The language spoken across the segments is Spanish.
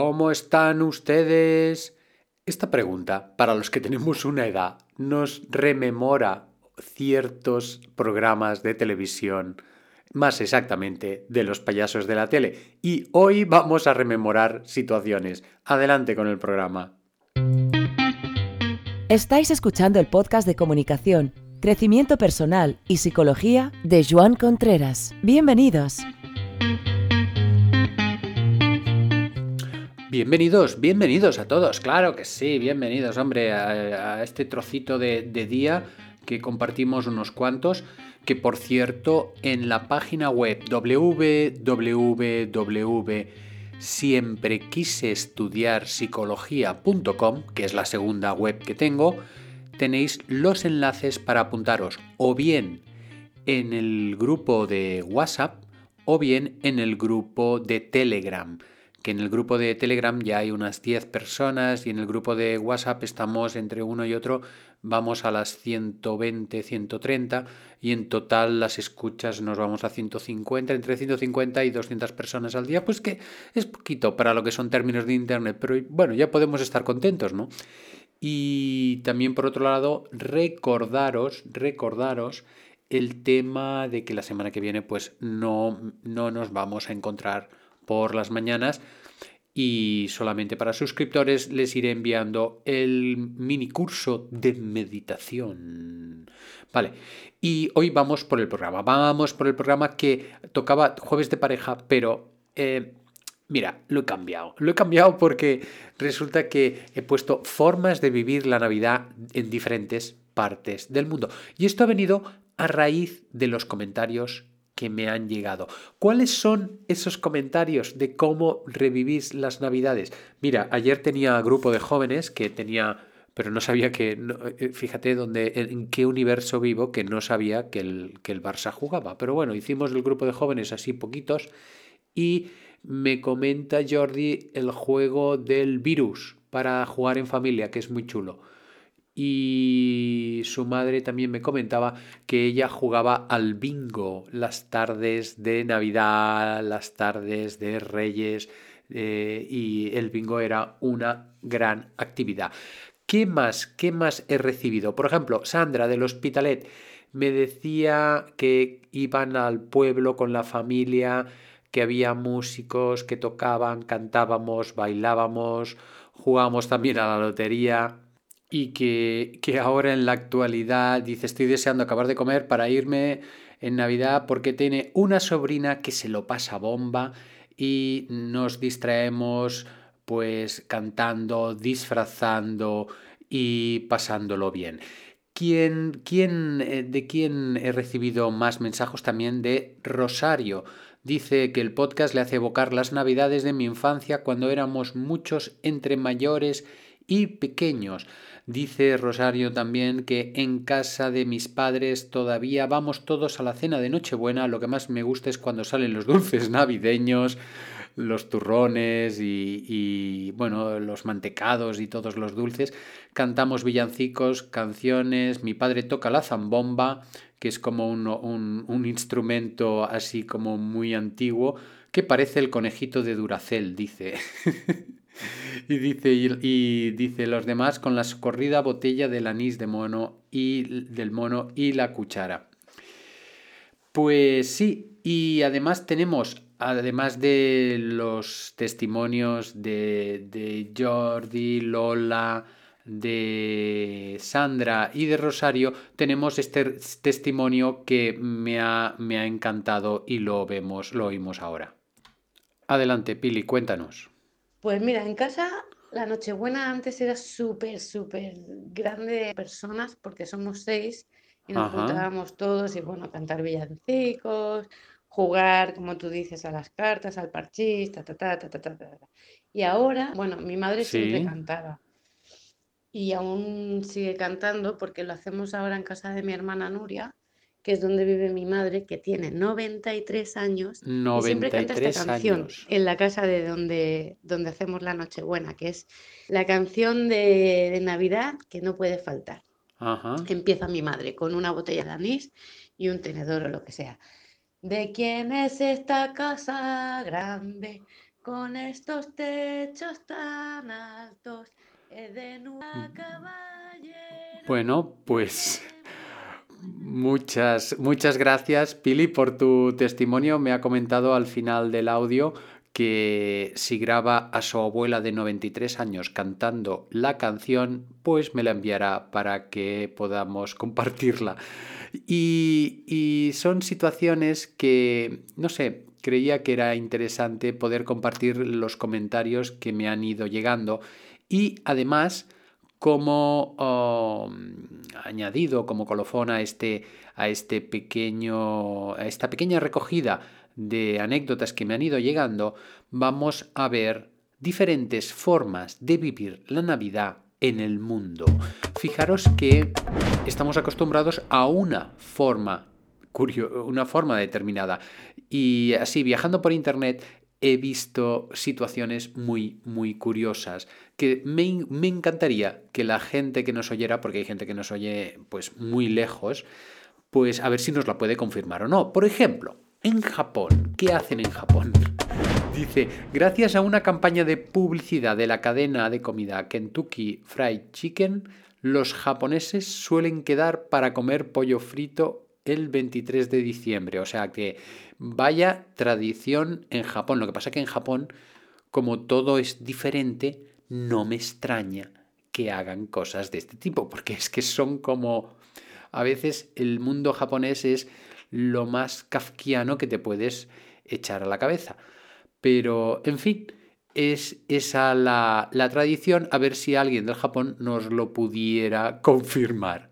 ¿Cómo están ustedes? Esta pregunta, para los que tenemos una edad, nos rememora ciertos programas de televisión, más exactamente de los payasos de la tele. Y hoy vamos a rememorar situaciones. Adelante con el programa. Estáis escuchando el podcast de comunicación, crecimiento personal y psicología de Joan Contreras. Bienvenidos. Bienvenidos, bienvenidos a todos, claro que sí, bienvenidos, hombre, a, este trocito de, día que compartimos unos cuantos, que por cierto, en la página web www.siemprequiseestudiarpsicología.com, que es la segunda web que tengo, tenéis los enlaces para apuntaros o bien en el grupo de WhatsApp o bien en el grupo de Telegram que en el grupo de Telegram ya hay unas 10 personas y en el grupo de WhatsApp estamos entre uno y otro, vamos a las 120, 130 y en total las escuchas nos vamos a 150, entre 150 y 200 personas al día, pues que es poquito para lo que son términos de Internet, pero bueno, ya podemos estar contentos, ¿no? Y también por otro lado, recordaros, recordaros el tema de que la semana que viene pues no, no nos vamos a encontrar por las mañanas y solamente para suscriptores les iré enviando el mini curso de meditación. Vale, y hoy vamos por el programa. Vamos por el programa que tocaba jueves de pareja, pero eh, mira, lo he cambiado. Lo he cambiado porque resulta que he puesto formas de vivir la Navidad en diferentes partes del mundo. Y esto ha venido a raíz de los comentarios que me han llegado. ¿Cuáles son esos comentarios de cómo revivís las navidades? Mira, ayer tenía grupo de jóvenes que tenía pero no sabía que, eh, fíjate dónde, en qué universo vivo que no sabía que el, que el Barça jugaba. Pero bueno, hicimos el grupo de jóvenes así poquitos y me comenta Jordi el juego del virus para jugar en familia, que es muy chulo y su madre también me comentaba que ella jugaba al bingo las tardes de Navidad, las tardes de Reyes eh, y el bingo era una gran actividad. ¿Qué más? ¿Qué más he recibido? Por ejemplo, Sandra del Hospitalet me decía que iban al pueblo con la familia, que había músicos que tocaban, cantábamos, bailábamos, jugábamos también a la lotería y que, que ahora en la actualidad dice estoy deseando acabar de comer para irme en Navidad porque tiene una sobrina que se lo pasa bomba y nos distraemos pues cantando, disfrazando y pasándolo bien. ¿Quién, quién, eh, ¿De quién he recibido más mensajes? También de Rosario. Dice que el podcast le hace evocar las navidades de mi infancia cuando éramos muchos entre mayores y pequeños. Dice Rosario también que en casa de mis padres todavía vamos todos a la cena de Nochebuena. Lo que más me gusta es cuando salen los dulces navideños, los turrones y, bueno, los mantecados y todos los dulces. Cantamos villancicos, canciones. Mi padre toca la zambomba, que es como un, un instrumento así como muy antiguo, que parece el conejito de Duracel, dice. Y dice, y, dice los demás con la socorrida botella del anís de mono y del mono y la cuchara. Pues sí, y además tenemos, además de los testimonios de, de Jordi, Lola, de Sandra y de Rosario, tenemos este testimonio que me ha, me ha encantado y lo vemos, lo oímos ahora. Adelante, Pili, cuéntanos. Pues mira, en casa la Nochebuena antes era súper, súper grande de personas porque somos seis y nos juntábamos todos y bueno, cantar villancicos, jugar, como tú dices, a las cartas, al parchís, ta, ta, ta, ta, ta, ta, ta. Y ahora, bueno, mi madre siempre cantaba. Y aún sigue cantando porque lo hacemos ahora en casa de mi hermana Nuria que es donde vive mi madre, que tiene 93 años, y siempre canta esta canción en la casa de donde, donde hacemos la Nochebuena, que es la canción de, Navidad que no puede faltar. Empieza mi madre con una botella de anís y un tenedor o lo que sea. ¿De quién es esta casa grande? Con estos techos tan altos, he de caballero. Bueno, pues muchas, muchas gracias, Pili, por tu testimonio. Me ha comentado al final del audio que si graba a su abuela de 93 años cantando la canción, pues me la enviará para que podamos compartirla. Y, y son situaciones que, no sé, creía que era interesante poder compartir los comentarios que me han ido llegando y además como oh, añadido como colofón a este, a este pequeño a esta pequeña recogida de anécdotas que me han ido llegando vamos a ver diferentes formas de vivir la Navidad en el mundo. Fijaros que estamos acostumbrados a una forma una forma determinada. Y así, viajando por Internet, he visto situaciones muy, muy curiosas que me, me, encantaría que la gente que nos oyera, porque hay gente que nos oye pues muy lejos, pues a ver si nos la puede confirmar o no. Por ejemplo, en Japón, ¿qué hacen en Japón? Dice, gracias a una campaña de publicidad de la cadena de comida Kentucky Fried Chicken, los japoneses suelen quedar para comer pollo frito el 23 de diciembre. O sea que vaya tradición en Japón. Lo que pasa que en Japón, como todo es diferente, no me extraña que hagan cosas de este tipo, porque es que son como... A veces el mundo japonés es lo más kafkiano que te puedes echar a la cabeza. Pero, en fin, es esa la, la tradición, a ver si alguien del Japón nos lo pudiera confirmar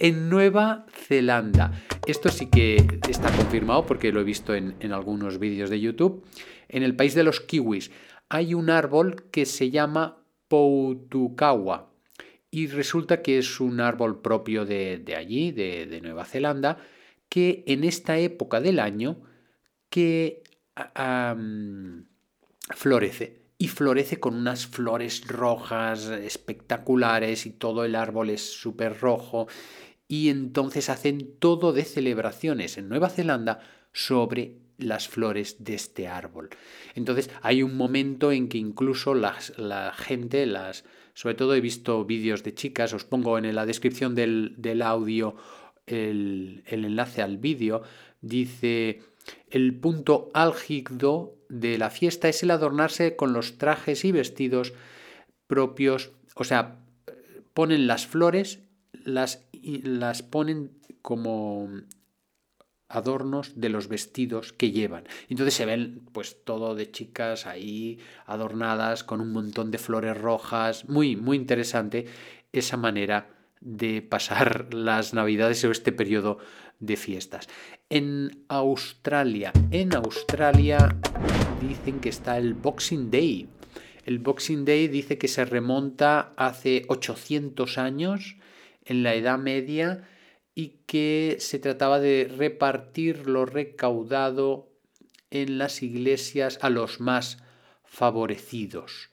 en Nueva Zelanda. Esto sí que está confirmado porque lo he visto en, algunos vídeos de YouTube. En el país de los kiwis hay un árbol que se llama Poutukawa y resulta que es un árbol propio de, allí, de, Nueva Zelanda, que en esta época del año que florece y florece con unas flores rojas espectaculares y todo el árbol es súper rojo y entonces hacen todo de celebraciones en Nueva Zelanda sobre las flores de este árbol. Entonces hay un momento en que incluso la gente, las, sobre todo he visto vídeos de chicas, os pongo en la descripción del, audio el, el enlace al vídeo, dice el punto álgido de la fiesta es el adornarse con los trajes y vestidos propios, o sea, ponen las flores las, las ponen como adornos de los vestidos que llevan. Entonces se ven pues todo de chicas ahí adornadas con un montón de flores rojas, muy muy interesante esa manera de pasar las navidades o este periodo de fiestas. En Australia, en Australia dicen que está el Boxing Day. El Boxing Day dice que se remonta hace 800 años en la Edad Media y que se trataba de repartir lo recaudado en las iglesias a los más favorecidos.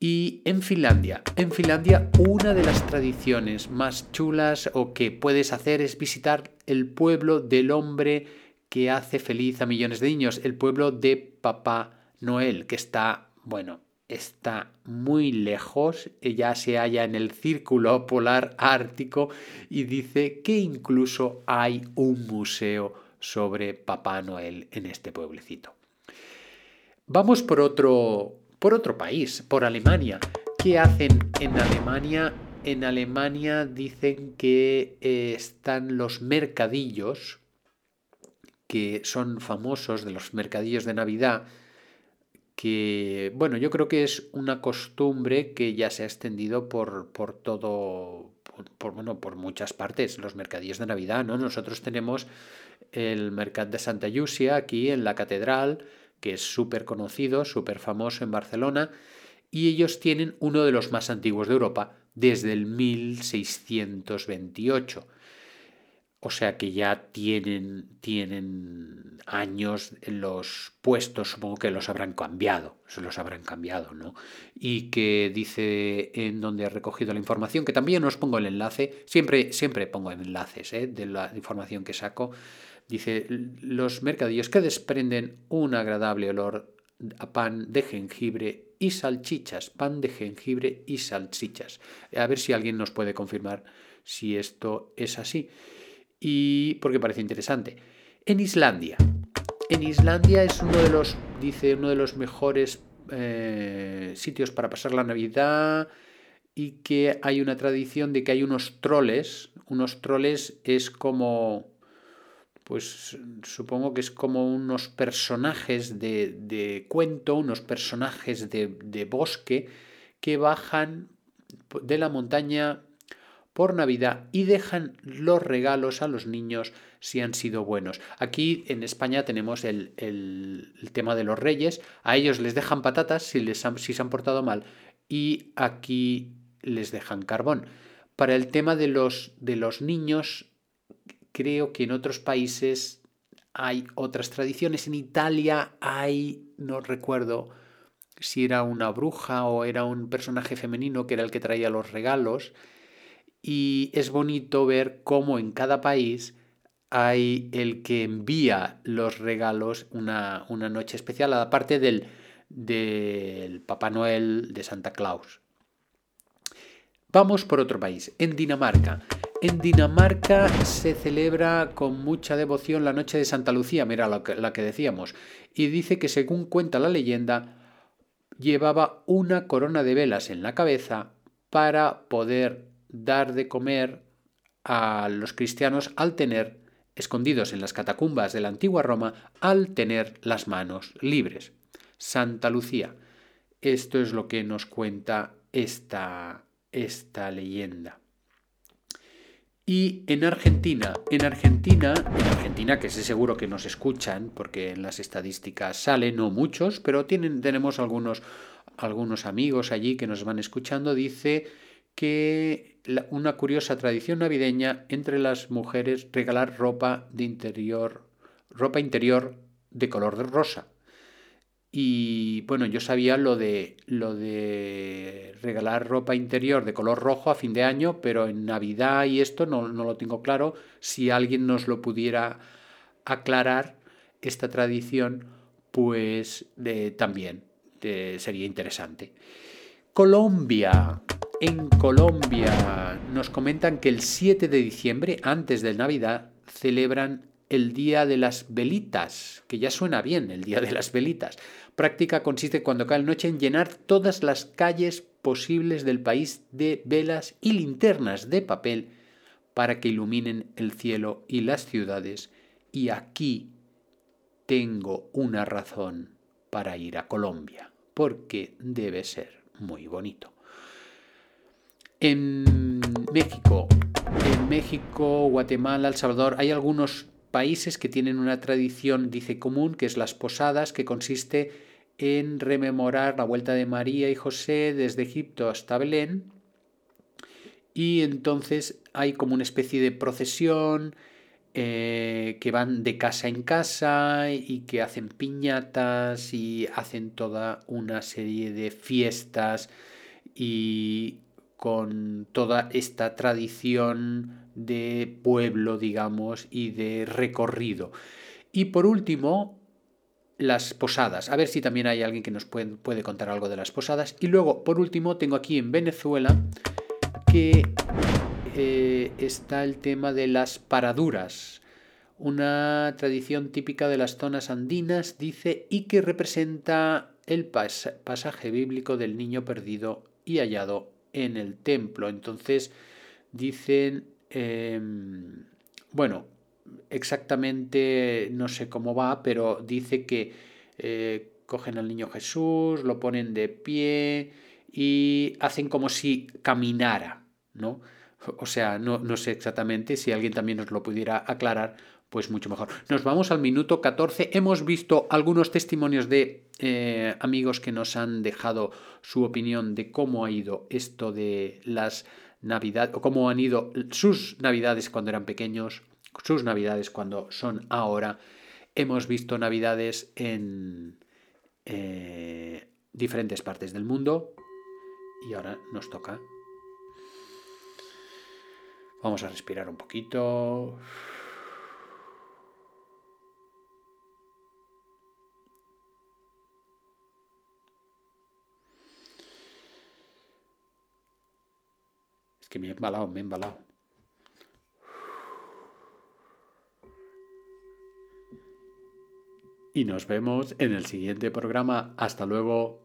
Y en Finlandia, en Finlandia una de las tradiciones más chulas o que puedes hacer es visitar el pueblo del hombre que hace feliz a millones de niños, el pueblo de Papá Noel, que está, bueno, está muy lejos, ella se halla en el círculo polar ártico y dice que incluso hay un museo sobre Papá Noel en este pueblecito. Vamos por otro, por otro país, por Alemania. ¿Qué hacen en Alemania? En Alemania dicen que eh, están los mercadillos, que son famosos de los mercadillos de Navidad, que, bueno, yo creo que es una costumbre que ya se ha extendido por, por todo, por, bueno, por muchas partes, los mercadillos de Navidad, ¿no? Nosotros tenemos el Mercat de Santa Yusia aquí en la catedral, que es súper conocido, súper famoso en Barcelona, y ellos tienen uno de los más antiguos de Europa, desde el 1628. O sea que ya tienen, tienen años en los puestos, supongo que los habrán cambiado, se los habrán cambiado, ¿no? Y que dice en donde he recogido la información, que también os pongo el enlace, siempre, siempre pongo enlaces ¿eh? de la información que saco, dice los mercadillos que desprenden un agradable olor a pan de jengibre y salchichas, pan de jengibre y salchichas. A ver si alguien nos puede confirmar si esto es así. Y porque parece interesante. En Islandia. En Islandia es uno de los, dice, uno de los mejores eh, sitios para pasar la Navidad y que hay una tradición de que hay unos troles. Unos troles es como pues supongo que es como unos personajes de, cuento, unos personajes de, bosque que bajan de la montaña por Navidad y dejan los regalos a los niños si han sido buenos. Aquí en España tenemos el, tema de los reyes, a ellos les dejan patatas si, les si se han portado mal y aquí les dejan carbón. Para el tema de los, de los niños Creo que en otros países hay otras tradiciones. En Italia hay, no recuerdo si era una bruja o era un personaje femenino que era el que traía los regalos. Y es bonito ver cómo en cada país hay el que envía los regalos una, una noche especial, aparte del, del Papá Noel de Santa Claus. Vamos por otro país, en Dinamarca. En Dinamarca se celebra con mucha devoción la noche de Santa Lucía, mira que, la que decíamos, y dice que según cuenta la leyenda, llevaba una corona de velas en la cabeza para poder dar de comer a los cristianos al tener, escondidos en las catacumbas de la antigua Roma, al tener las manos libres. Santa Lucía. Esto es lo que nos cuenta esta, esta leyenda. Y en Argentina, en Argentina, en Argentina, que sé seguro que nos escuchan, porque en las estadísticas salen, no muchos, pero tienen, tenemos algunos, algunos amigos allí que nos van escuchando, dice que una curiosa tradición navideña entre las mujeres regalar ropa de interior, ropa interior de color de rosa. Y bueno, yo sabía lo de, lo de regalar ropa interior de color rojo a fin de año, pero en Navidad y esto no, lo tengo claro. Si alguien nos lo pudiera aclarar, esta tradición, pues también sería interesante. Colombia. En Colombia nos comentan que el 7 de diciembre, antes de Navidad, celebran el Día de las Velitas, que ya suena bien, el Día de las Velitas. Práctica consiste cuando cae la noche en llenar todas las calles posibles del país de velas y linternas de papel para que iluminen el cielo y las ciudades. Y aquí tengo una razón para ir a Colombia, porque debe ser muy bonito. En México, en México, Guatemala, El Salvador, hay algunos países que tienen una tradición, dice común, que es las posadas, que consiste en rememorar la vuelta de María y José desde Egipto hasta Belén. Y entonces hay como una especie de procesión eh, que van de casa en casa y que hacen piñatas y hacen toda una serie de fiestas y con toda esta tradición de pueblo, digamos, y de recorrido. Y por último, las posadas. A ver si también hay alguien que nos puede, contar algo de las posadas. Y luego, por último, tengo aquí en Venezuela que eh, está el tema de las paraduras. Una tradición típica de las zonas andinas, dice, y que representa el pasaje bíblico del niño perdido y hallado en el templo. Entonces, dicen Em, bueno, exactamente no sé cómo va, pero dice que eh, cogen al niño Jesús, lo ponen de pie y hacen como si caminara, ¿no? O sea, no, no sé exactamente, si alguien también nos lo pudiera aclarar, pues mucho mejor. Nos vamos al minuto 14. Hemos visto algunos testimonios de eh, amigos que nos han dejado su opinión de cómo ha ido esto de las Navidad o cómo han ido sus Navidades cuando eran pequeños, sus Navidades cuando son ahora. Hemos visto Navidades en eh, diferentes partes del mundo y ahora nos toca. Vamos a respirar un poquito. Que me he embalado, me he embalado. Y nos vemos en el siguiente programa. Hasta luego.